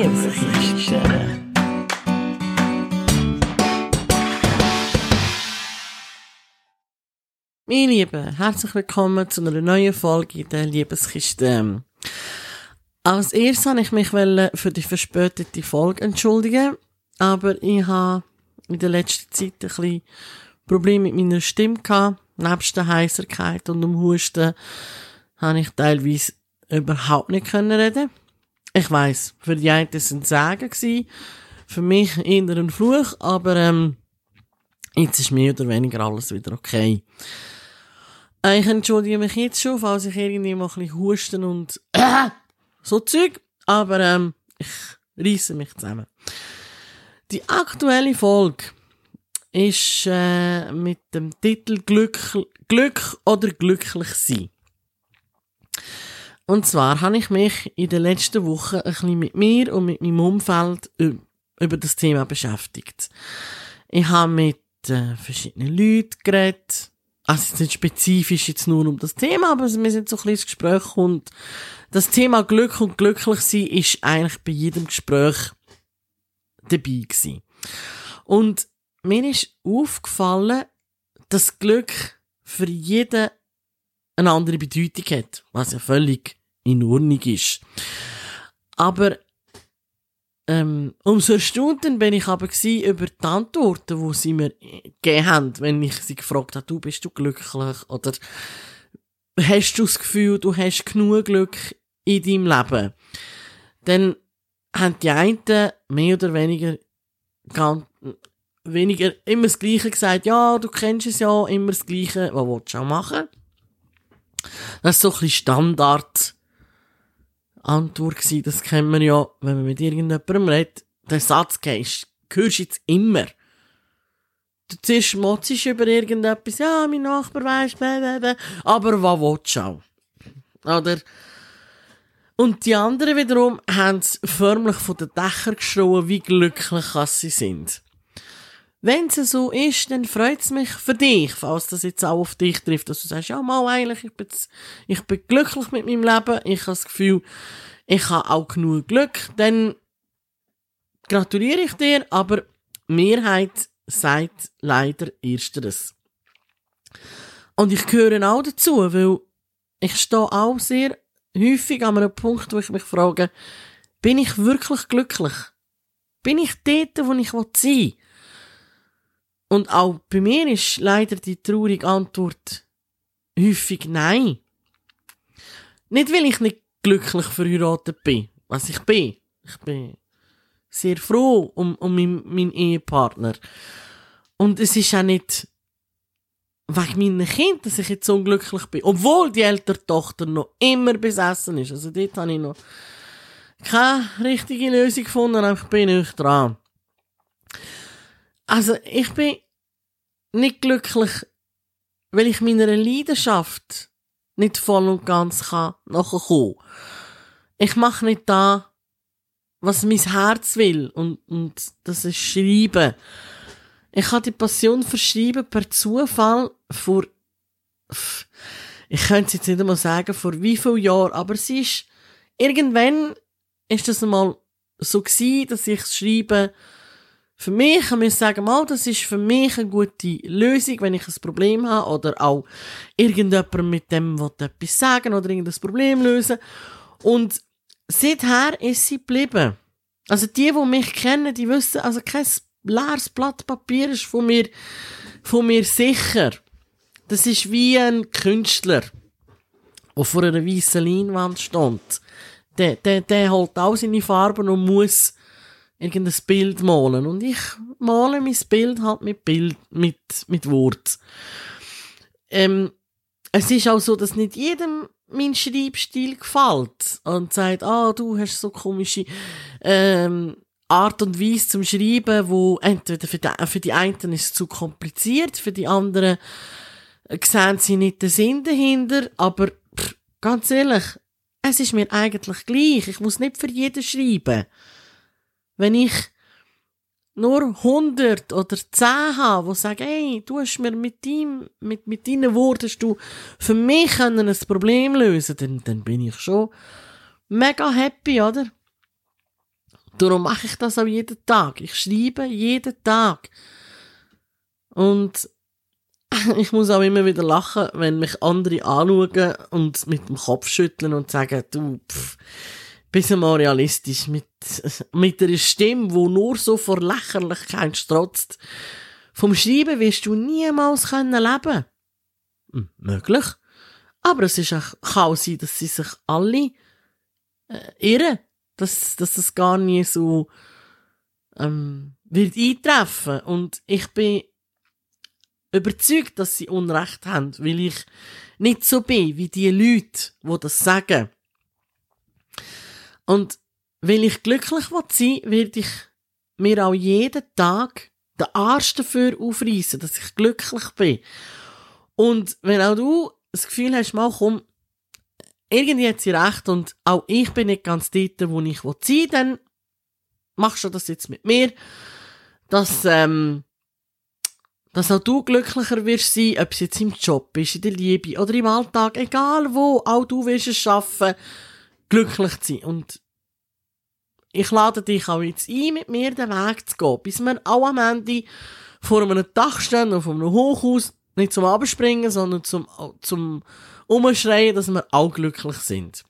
Liebesgeschichte. Meine Lieben, herzlich willkommen zu einer neuen Folge der Liebeskiste. Als erstes wollte ich mich für die verspätete Folge entschuldigen, aber ich habe in der letzten Zeit ein bisschen Probleme mit meiner Stimme gehabt. Nebst der Heiserkeit und dem Husten habe ich teilweise überhaupt nicht reden. Ich weiß, für die einen sind Sagen gewesen, für mich eher ein Fluch, aber ähm, jetzt ist mehr oder weniger alles wieder okay. Ich entschuldige mich jetzt schon, falls ich irgendwie mal ein bisschen husten und äh, so Zeug, aber ähm, ich reisse mich zusammen. Die aktuelle Folge ist äh, mit dem Titel Glück, Glück oder glücklich sein. Und zwar habe ich mich in den letzten Wochen ein bisschen mit mir und mit meinem Umfeld über das Thema beschäftigt. Ich habe mit äh, verschiedenen Leuten geredet. Also nicht spezifisch jetzt nur um das Thema, aber wir sind so ein bisschen ins Gespräch und das Thema Glück und glücklich sein ist eigentlich bei jedem Gespräch dabei gewesen. Und mir ist aufgefallen, dass Glück für jeden eine andere Bedeutung hat, was ja völlig in Ordnung ist. Aber ähm, umso erstaunter bin ich aber über die Antworten, die sie mir gegeben haben, wenn ich sie gefragt habe, du bist du glücklich oder hast du das Gefühl, du hast genug Glück in deinem Leben? Dann haben die einen mehr oder weniger ganz, weniger immer das Gleiche gesagt, ja, du kennst es ja, immer das Gleiche, was willst du auch machen? Das ist so ein bisschen Standard Antwort gewesen, das kennt man ja, wenn man mit irgendjemandem redet, der Satz gehst, hörst du jetzt immer. Du zuerst motzest über irgendetwas, ja, mein Nachbar weiss, blablabla, aber was willst du auch? Oder? Und die anderen wiederum haben förmlich von den Dächern geschrien, wie glücklich sie sind. Wenn es so ist, dann freut es mich für dich, falls das jetzt auch auf dich trifft, dass du sagst, ja mal eigentlich, ich bin, ich bin glücklich mit meinem Leben, ich habe das Gefühl, ich habe auch genug Glück, dann gratuliere ich dir, aber Mehrheit sagt leider ersteres. Und ich gehöre auch dazu, weil ich stehe auch sehr häufig an einem Punkt, wo ich mich frage, bin ich wirklich glücklich? Bin ich dort, wo ich sein will? Und auch bei mir ist leider die traurige Antwort häufig nein. Nicht, weil ich nicht glücklich verheiratet bin, was ich bin. Ich bin sehr froh um, um meinen mein Ehepartner. Und es ist auch nicht wegen meinen Kind, dass ich jetzt so unglücklich bin. Obwohl die ältere Tochter noch immer besessen ist. Also dort habe ich noch keine richtige Lösung gefunden, aber ich bin nicht dran. Also, ich bin nicht glücklich, weil ich meiner Leidenschaft nicht voll und ganz kann nachkommen. Ich mache nicht da, was mein Herz will und, und das ist Schreiben. Ich habe die Passion für Schreiben per Zufall vor, ich könnte es jetzt nicht einmal sagen, vor wie vielen Jahren, aber es ist, irgendwann ist das einmal so gewesen, dass ich das Schreiben für mich kann ich sagen, mal, das ist für mich eine gute Lösung, wenn ich ein Problem habe oder auch irgendjemand mit dem etwas sagen oder irgendein Problem lösen. Und seither ist sie geblieben. Also die, die mich kennen, die wissen, also kein leeres Blatt Papier ist von mir, von mir sicher. Das ist wie ein Künstler, der vor einer weißen Leinwand steht. Der, der, der holt all seine Farben und muss irgendein Bild malen. Und ich male mein Bild halt mit Bild, mit, mit Wort. Ähm, es ist auch so, dass nicht jedem mein Schreibstil gefällt und sagt, ah, du hast so komische ähm, Art und Weise zum Schreiben, wo entweder für die, für die einen ist es zu kompliziert, für die anderen sehen sie nicht den Sinn dahinter, aber pff, ganz ehrlich, es ist mir eigentlich gleich. Ich muss nicht für jeden schreiben. Wenn ich nur 100 oder 10 habe, die sagen, hey, du hast mir mit ihm, mit, mit deinen Worten hast du für mich können ein Problem lösen, dann, dann bin ich schon mega happy, oder? Darum mache ich das auch jeden Tag. Ich schreibe jeden Tag. Und ich muss auch immer wieder lachen, wenn mich andere anschauen und mit dem Kopf schütteln und sagen, du, pff, bist mal realistisch. Mit, mit einer Stimme, die nur so vor Lächerlichkeit strotzt. Vom Schreiben wirst du niemals können leben. Hm, möglich. Aber es ist auch, kann auch sein, dass sie sich alle äh, irren. Dass, dass das gar nie so ähm, wird eintreffen. Und ich bin überzeugt, dass sie Unrecht haben, weil ich nicht so bin wie die Leute, die das sagen. Und weil ich glücklich sein will, werde ich mir auch jeden Tag den Arsch dafür aufreißen, dass ich glücklich bin. Und wenn auch du das Gefühl hast, mal komm, irgendwie hat sie recht und auch ich bin nicht ganz dort, wo ich sein will, dann machst du das jetzt mit mir, dass, ähm, dass auch du glücklicher wirst sein, ob es jetzt im Job ist, in der Liebe oder im Alltag, egal wo, auch du wirst es schaffen, glücklich zu sein. Und ich lade dich auch jetzt ein, mit mir den Weg zu gehen, bis wir auch am Ende vor einem Dach stehen, auf einem Hochhaus, nicht zum Abspringen, sondern zum, zum Umschreien, dass wir auch glücklich sind.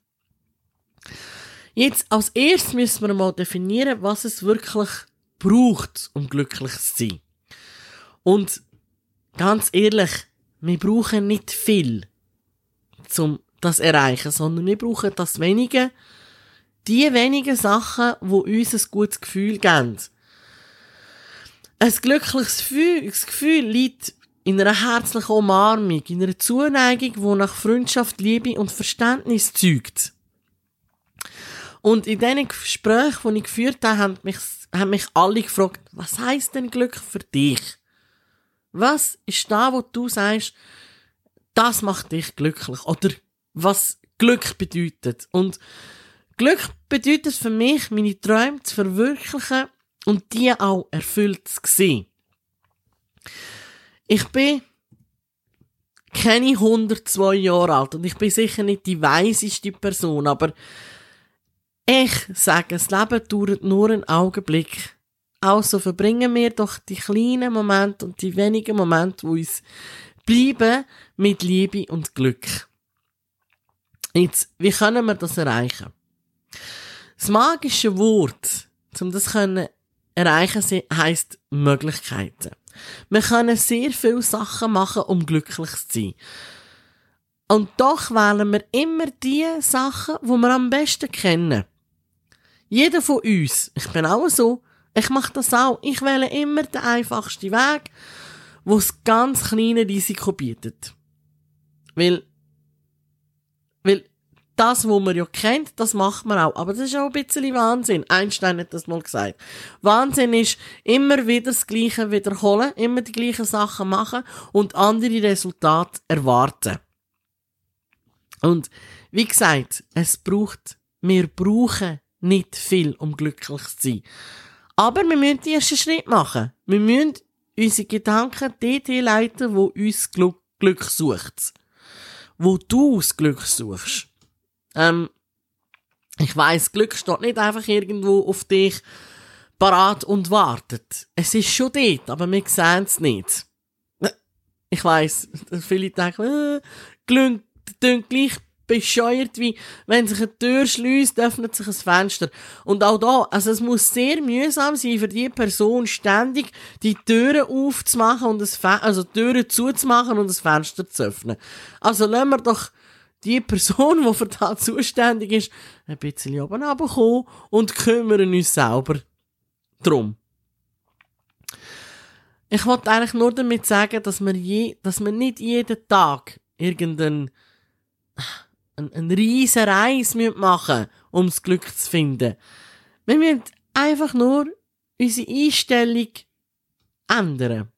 Jetzt, als erstes müssen wir mal definieren, was es wirklich braucht, um glücklich zu sein. Und ganz ehrlich, wir brauchen nicht viel, um das erreichen, sondern wir brauchen das Wenige, die wenigen Sachen, wo uns ein gutes Gefühl geben. Ein glückliches Gefühl, liegt in einer herzlichen Umarmung, in einer Zuneigung, die nach Freundschaft, Liebe und Verständnis zeugt. Und in diesen Gesprächen, die ich geführt habe, haben mich, haben mich alle gefragt, was heisst denn Glück für dich? Was ist da, wo du sagst, das macht dich glücklich? Oder was Glück bedeutet? Und Glück bedeutet für mich, meine Träume zu verwirklichen und die auch erfüllt zu sehen. Ich bin keine 102 Jahre alt und ich bin sicher nicht die weiseste Person, aber ich sage, das Leben dauert nur einen Augenblick. Also verbringen wir doch die kleinen Momente und die wenigen Momente, wo uns bleiben, mit Liebe und Glück. Jetzt, wie können wir das erreichen? Das magische Wort, um das können erreichen, heisst Möglichkeiten. Wir können sehr viele Sachen machen, um glücklich zu sein. Und doch wählen wir immer die Sachen, die wir am besten kennen. Jeder von uns, ich bin auch so, ich mache das auch, ich wähle immer den einfachsten Weg, wo das ganz kleine Risiko bietet. Weil das, was man ja kennt, das macht man auch. Aber das ist auch ein bisschen Wahnsinn. Einstein hat das mal gesagt. Wahnsinn ist, immer wieder das Gleiche wiederholen, immer die gleichen Sachen machen und andere Resultate erwarten. Und wie gesagt, es braucht, wir brauchen nicht viel, um glücklich zu sein. Aber wir müssen den ersten Schritt machen. Wir müssen unsere Gedanken dort leiten, wo uns Glück, sucht. Wo du das Glück suchst. Ähm, ich weiß, Glück steht nicht einfach irgendwo auf dich parat und wartet. Es ist schon dort, aber wir sehen es nicht. Ich weiß, viele denken, äh, Glück klingt gleich bescheuert, wie wenn sich eine Tür schließt, öffnet sich ein Fenster. Und auch da, also es muss sehr mühsam sein für die Person ständig die Türen aufzumachen und das Fe also Türen zuzumachen und das Fenster zu öffnen. Also lassen wir doch die Person, die für das zuständig ist, ein bisschen oben runterkommen und kümmern uns selber drum. Ich wollte eigentlich nur damit sagen, dass wir, je, dass wir nicht jeden Tag irgendeinen eine, riesen Reise machen um das Glück zu finden. Wir müssen einfach nur unsere Einstellung ändern.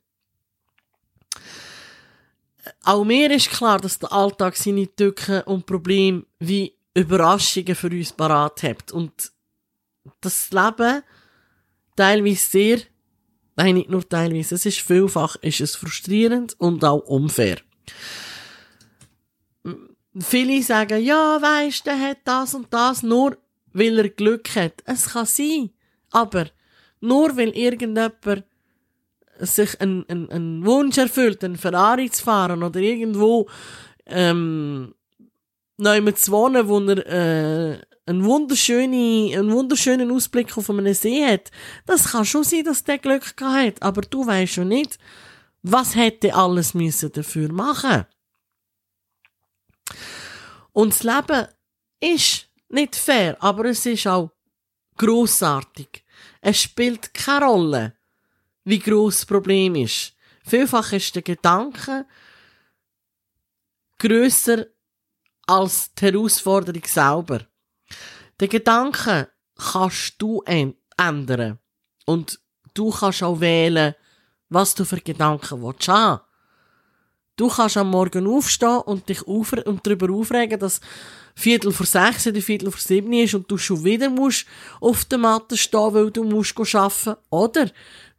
Auch mir ist klar, dass der Alltag seine Tücken und Probleme wie Überraschungen für uns parat hat. Und das Leben teilweise sehr, nein, nicht nur teilweise, es ist vielfach, ist es frustrierend und auch unfair. Viele sagen, ja, weisst, der hat das und das, nur weil er Glück hat. Es kann sein, Aber nur weil irgendjemand sich einen, einen, einen Wunsch erfüllt, einen Ferrari zu fahren oder irgendwo ähm, neu zu wohnen, wo er äh, einen, wunderschönen, einen wunderschönen Ausblick auf einen See hat, das kann schon sein, dass der Glück hat, aber du weißt schon nicht, was hätte alles müssen dafür machen. Und das Leben ist nicht fair, aber es ist auch großartig. Es spielt keine Rolle, wie groß das Problem ist. Vielfach ist der Gedanke grösser als die Herausforderung selber. Den Gedanken kannst du ändern. Und du kannst auch wählen, was du für Gedanken willst haben. Du kannst am Morgen aufstehen und dich auf und darüber aufregen, dass Viertel vor sechs oder Viertel vor sieben ist und du schon wieder musst auf der Matte stehen, weil du musst arbeiten. Oder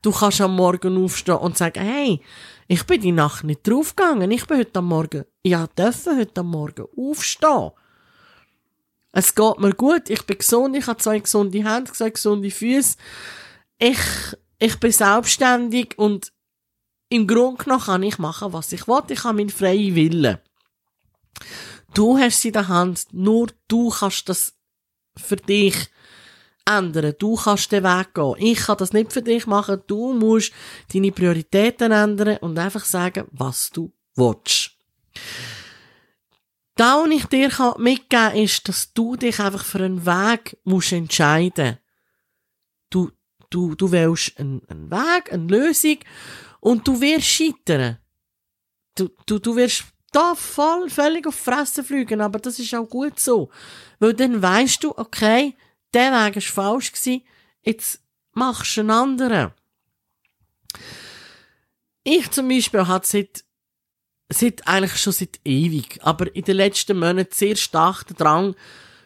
du kannst am Morgen aufstehen und sagen, hey, ich bin die Nacht nicht draufgegangen, ich bin heute am Morgen, ja, dürfen heute am Morgen aufstehen. Es geht mir gut, ich bin gesund, ich habe zwei gesunde Hände, zwei gesunde Füße. Ich, ich bin selbstständig und im Grunde genommen kann ich machen, was ich will. Ich habe meinen freien Willen. Du hast sie in der Hand, nur du kannst das für dich ändern. Du kannst den Weg gehen. Ich kann das nicht für dich machen. Du musst deine Prioritäten ändern und einfach sagen, was du willst. Da, was ich dir mitgeben kann, ist, dass du dich einfach für einen Weg musst entscheiden Du, du, du wählst einen, einen Weg, eine Lösung und du wirst scheitern. Du, du, du wirst da voll, völlig auf Fresse fliegen, aber das ist auch gut so. Weil dann weißt du, okay, der Weg ist falsch jetzt machst du einen anderen. Ich zum Beispiel habe seit, seit, eigentlich schon seit ewig, aber in den letzten Monaten sehr stark den Drang,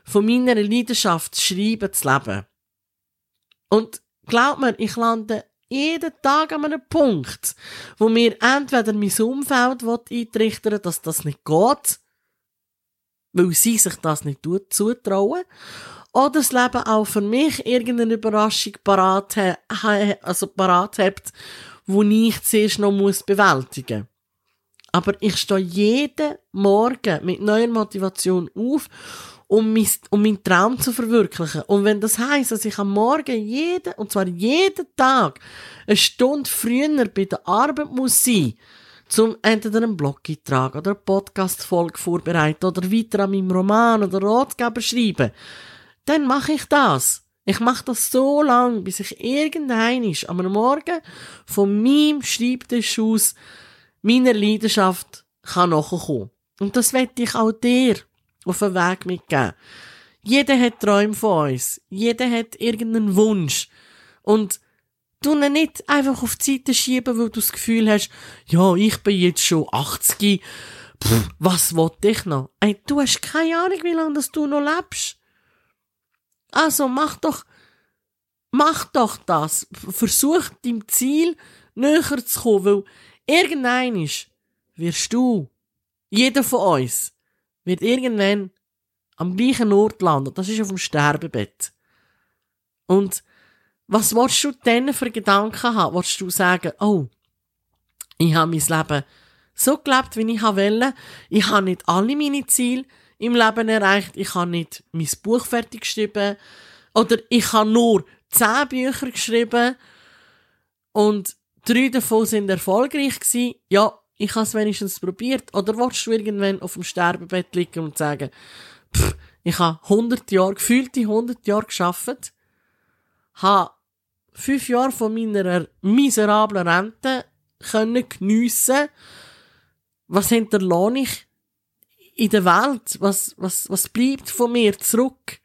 von meiner Leidenschaft zu schreiben zu leben. Und glaub mir, ich lande jeden Tag an einem Punkt, wo mir entweder mein Umfeld eintrichtern dass das nicht geht, weil sie sich das nicht zutrauen, oder das Leben auch für mich irgendeine Überraschung parat, also parat hat, wo ich zuerst noch muss bewältigen Aber ich stehe jeden Morgen mit neuer Motivation auf um, mein, um meinen Traum zu verwirklichen. Und wenn das heisst, dass ich am Morgen jeden, und zwar jeden Tag, eine Stunde früher bei der Arbeit muss sein, zum entweder einen Blog-Eintrag oder eine Podcast-Folge vorbereiten oder weiter an meinem Roman oder Ratgeber schreiben, dann mache ich das. Ich mache das so lange, bis ich irgendein am Morgen von meinem Schreibtisch aus meiner Leidenschaft kann nachkommen. Und das wette ich auch dir auf den Weg mitgeben. Jeder hat Träume von uns. Jeder hat irgendeinen Wunsch. Und du ihn nicht einfach auf die Seite schieben, weil du das Gefühl hast, ja, ich bin jetzt schon 80. Pff, was wollte ich noch? Ey, du hast keine Ahnung, wie lange du noch lebst. Also mach doch, mach doch das. Versuch deinem Ziel näher zu kommen, weil irgendein wirst du, jeder von uns, wird irgendwann am gleichen Ort landen. Das ist auf dem Sterbebett. Und was willst du denn für Gedanken haben? Willst du sagen, oh, ich habe mein Leben so gelebt, wie ich wollte. Ich habe nicht alle meine Ziele im Leben erreicht. Ich habe nicht mein Buch fertig geschrieben. Oder ich habe nur zehn Bücher geschrieben. Und drei davon sind erfolgreich gewesen. Ja, ich habe es wenigstens probiert. Oder willst du irgendwann auf dem Sterbebett liegen und sagen, pff, ich habe 100 Jahre, gefühlte 100 Jahre geschafft, habe fünf Jahre von meiner miserablen Rente können geniessen. Was hinterlohne ich in der Welt? Was, was, was bleibt von mir zurück?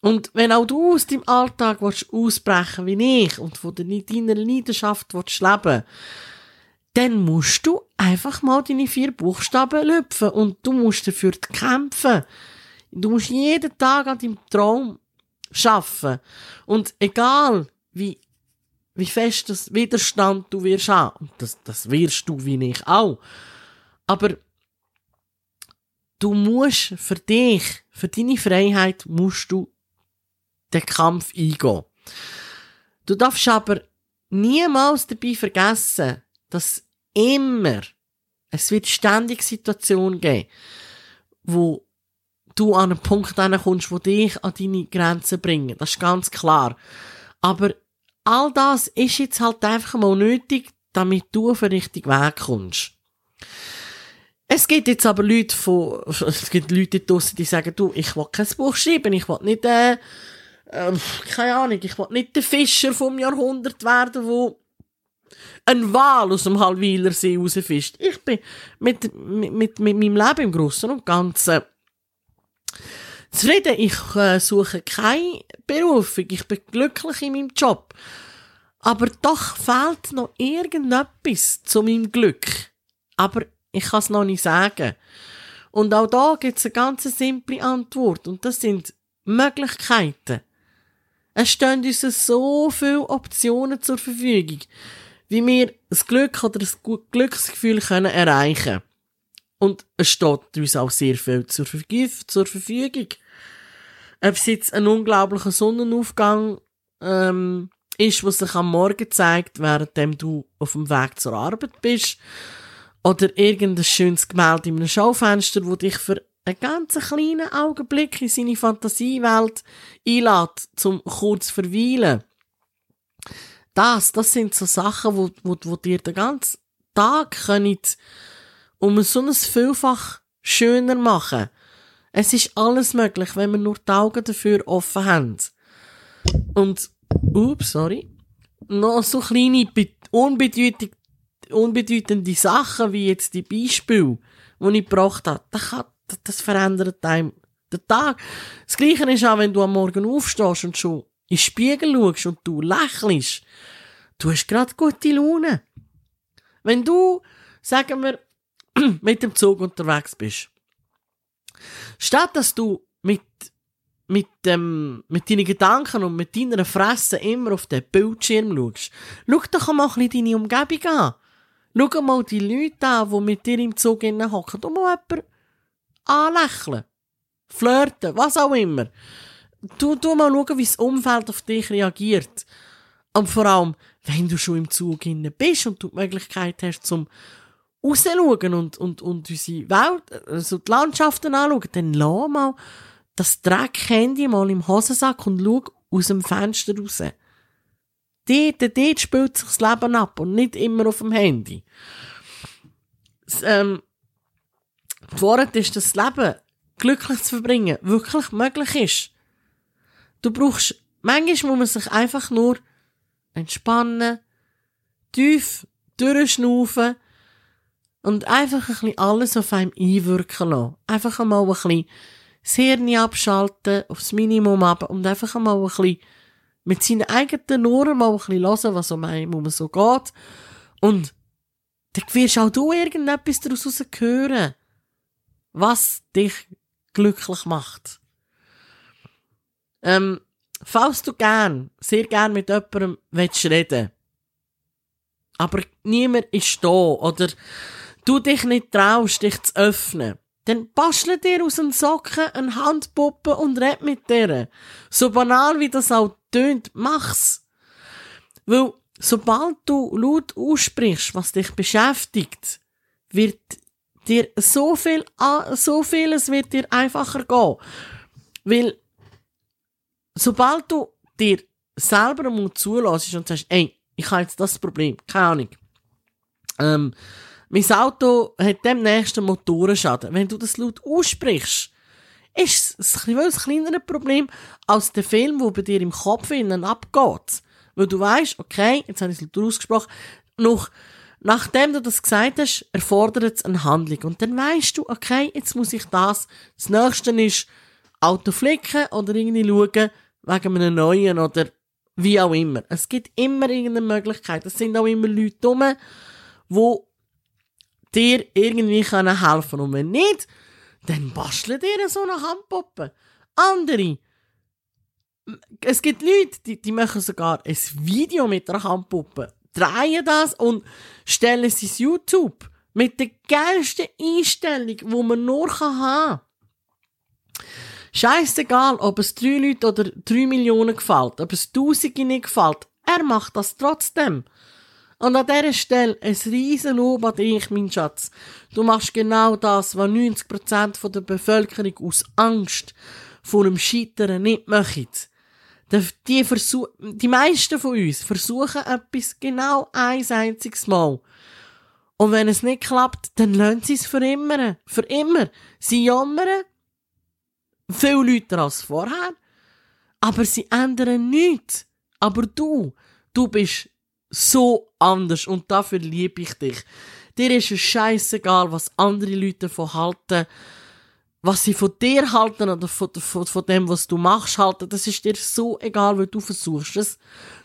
Und wenn auch du aus deinem Alltag willst ausbrechen wie ich und von deiner Leidenschaft willst leben dann musst du einfach mal deine vier Buchstaben lüpfen und du musst dafür kämpfen. Du musst jeden Tag an deinem Traum schaffen. Und egal, wie, wie fest das Widerstand du wirst haben, und das, das wirst du wie ich auch, aber du musst für dich, für deine Freiheit, musst du den Kampf eingehen. Du darfst aber niemals dabei vergessen, dass immer, es wird ständig Situationen geben, wo du an einen Punkt kommst, wo dich an deine Grenzen bringen. Das ist ganz klar. Aber all das ist jetzt halt einfach mal nötig, damit du auf den richtigen Weg kommst. Es gibt jetzt aber Leute von, es gibt Leute draussen, die sagen, du, ich will kein Buch schreiben, ich will nicht, äh, äh, keine Ahnung, ich will nicht der Fischer vom Jahrhundert werden, wo ein Wal aus dem Halwiler See rausfischt. Ich bin mit, mit, mit, mit meinem Leben im Großen und Ganzen zufrieden. Ich äh, suche keine Berufung. Ich bin glücklich in meinem Job. Aber doch fehlt noch irgendetwas zu meinem Glück. Aber ich kann es noch nicht sagen. Und auch da gibt es eine ganz simple Antwort. Und das sind Möglichkeiten. Es stehen uns so viele Optionen zur Verfügung, wie wir das Glück oder das Glücksgefühl können erreichen Und es steht uns auch sehr viel zur, Verfügung. Ob es jetzt ein unglaublicher Sonnenaufgang ähm, ist, was sich am Morgen zeigt, während du auf dem Weg zur Arbeit bist, oder irgendein schönes Gemälde in einem Schaufenster, wo dich für einen ganz kleinen Augenblick in seine Fantasiewelt einlädt, zum kurz verweilen. Das, das sind so Sachen, wo, wo, wo dir den ganzen Tag können, um so ein Vielfach schöner machen. Es ist alles möglich, wenn wir nur die Augen dafür offen haben. Und, ups, sorry, noch so kleine, unbedeutende unbedeutende Sachen, wie jetzt die Beispiele, die ich gebracht habe, das, kann, das verändert einem den Tag. Das Gleiche ist auch, wenn du am Morgen aufstehst und schon in den Spiegel schaust und du lächelst. Du hast gerade gute Laune. Wenn du, sagen wir, mit dem Zug unterwegs bist, statt dass du mit, mit, ähm, mit deinen Gedanken und mit deiner Fresse immer auf den Bildschirm schaust, schau doch mal ein bisschen deine Umgebung an. Schau mal die Leute an, die mit dir im Zug hocken. Du mal jemanden anlächeln. Flirten, was auch immer. Du, du mal schauen, wie das Umfeld auf dich reagiert. Und vor allem, wenn du schon im Zug bist und du die Möglichkeit hast, zum rauszuschauen und, und, und unsere Welt, also die Landschaften anschauen, dann lass mal das Dreck-Handy mal im Hosensack und schau aus dem Fenster raus. Dort, dort spielt sich das Leben ab und nicht immer auf dem Handy. Ähm, die Wahrheit ist, dass das Leben glücklich zu verbringen wirklich möglich ist. Du brauchst, manchmal muss man sich einfach nur entspannen, tief durchschnaufen und einfach ein bisschen alles auf einem einwirken lassen. Einfach einmal ein bisschen das Hirn abschalten, aufs Minimum ab und einfach einmal ein bisschen mit seinen eigenen Ohren mal ein bisschen hören, was um einen so geht. Und dann wirst auch du irgendetwas daraus hören, was dich glücklich macht. Ähm, falls du gern, sehr gern mit jemandem willst reden aber niemand ist da oder du dich nicht traust, dich zu öffnen, dann bastle dir aus den Socken eine Handpuppe und red mit der. So banal wie das auch tönt, mach's. Weil, sobald du laut aussprichst, was dich beschäftigt, wird dir so viel, so vieles wird dir einfacher gehen. Weil, sobald du dir selber mal zulässt und sagst, ey, ich habe jetzt das Problem, keine Ahnung. Ähm, mein Auto hat demnächst einen Motorenschaden. Wenn du das laut aussprichst, ist es ein, ein kleineres Problem als der Film, der bei dir im Kopf innen abgeht. Weil du weißt, okay, jetzt habe ich es laut ausgesprochen, noch, nachdem du das gesagt hast, erfordert es eine Handlung. Und dann weißt du, okay, jetzt muss ich das. Das nächste ist Auto flicken oder irgendwie schauen, wegen einem neuen oder wie auch immer. Es gibt immer irgendeine Möglichkeit. Es sind auch immer Leute dumm, die dir irgendwie helfen können. Und wenn nicht, dann bastle dir so eine Handpuppe. Andere. Es gibt Leute, die, die machen sogar ein Video mit einer Handpuppe, drehen das und stellen es ins YouTube. Mit der geilsten Einstellung, die man nur haben kann. Scheißegal, ob es drei Leute oder drei Millionen gefällt, ob es Tausende nicht gefällt, er macht das trotzdem. Und an dieser Stelle ein riesen Lob an dich, mein Schatz. Du machst genau das, was 90% der Bevölkerung aus Angst vor dem Scheitern nicht machen. Die, die meisten von uns versuchen etwas genau ein einziges Mal. Und wenn es nicht klappt, dann lassen sie es für immer. Für immer. Sie jammern. Viel Leute als vorher. Aber sie ändern nichts. Aber du, du bist so anders und dafür liebe ich dich. Dir ist es scheißegal, was andere Leute davon halten, was sie von dir halten oder von, von, von dem, was du machst, halten. Das ist dir so egal, weil du versuchst es.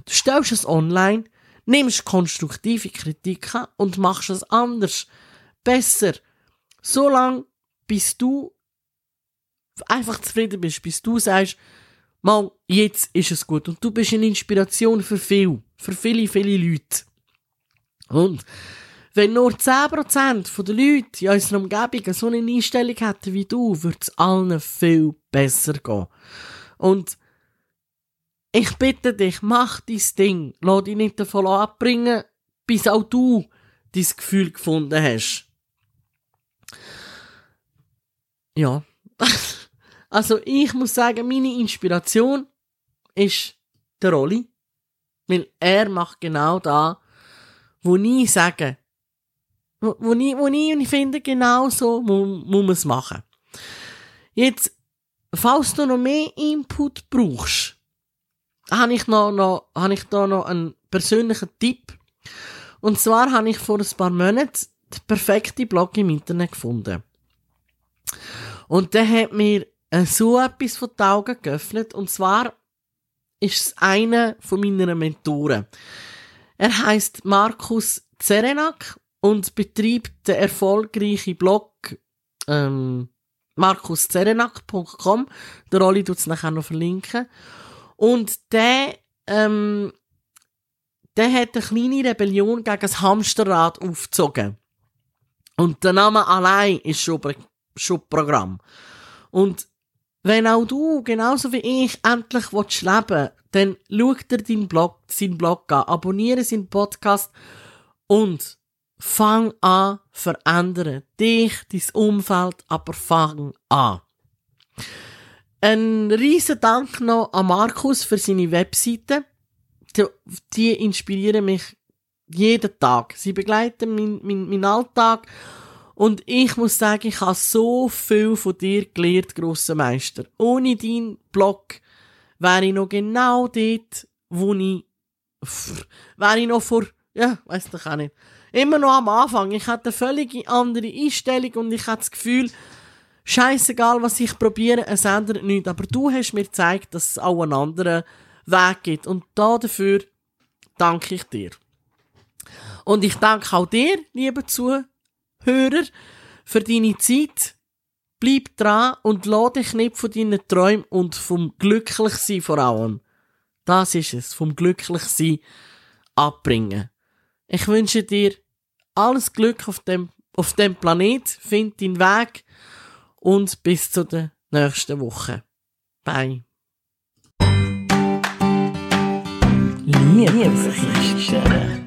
Du stellst es online, nimmst konstruktive Kritik an und machst es anders. Besser. So lange, bis du einfach zufrieden bist, bis du sagst, mal, jetzt ist es gut. Und du bist eine Inspiration für viel, für viele, viele Leute. Und wenn nur 10% der Leute in unserer Umgebung so eine Einstellung hätten wie du, würde es allen viel besser gehen. Und ich bitte dich, mach dein Ding. Lass dich nicht davon abbringen, bis auch du dein Gefühl gefunden hast. Ja. Also ich muss sagen, meine Inspiration ist der Rolli. Weil er macht genau da, wo ich sage, wo, wo, ich, wo ich, finde, genau so muss, muss man es machen. Jetzt, falls du noch mehr Input brauchst, habe ich, noch, noch, habe ich da noch einen persönlichen Tipp. Und zwar habe ich vor ein paar Monaten den perfekten Blog im Internet gefunden. Und der hat mir so etwas von den Augen geöffnet. Und zwar ist es einer von meinen Mentoren. Er heißt Markus Zerenak und betreibt den erfolgreichen Blog ähm, markuszerenak.com. Der Rolli tut es nachher noch verlinken. Und der, ähm, der hat eine kleine Rebellion gegen das Hamsterrad aufgezogen. Und der Name allein ist schon, schon Programm. Und wenn auch du, genauso wie ich, endlich willst leben dann schau dir deinen Blog, seinen Blog an, abonniere seinen Podcast und fang an verändern. Dich, dein Umfeld, aber fang an. Ein riesen Dank noch an Markus für seine Webseite. Die, die inspirieren mich jeden Tag. Sie begleiten meinen mein, mein Alltag und ich muss sagen, ich habe so viel von dir gelernt, grosser Meister. Ohne deinen Blog wäre ich noch genau dort, wo ich, wäre ich noch vor, ja, weiss ich auch nicht. Immer noch am Anfang. Ich hatte eine völlig andere Einstellung und ich hatte das Gefühl, scheißegal, was ich probiere, es ändert nichts. Aber du hast mir gezeigt, dass es auch einen anderen Weg gibt. Und da dafür danke ich dir. Und ich danke auch dir, liebe Zuhörer, Hörer, für deine Zeit. Bleib dran und lass dich nicht von deinen Träumen und vom Glücklichsein vor allem. Das ist es, vom Glücklichsein abbringen. Ich wünsche dir alles Glück auf dem, auf dem Planet. Find deinen Weg und bis zu der nächsten Woche. Bye. Liebesgeschichte.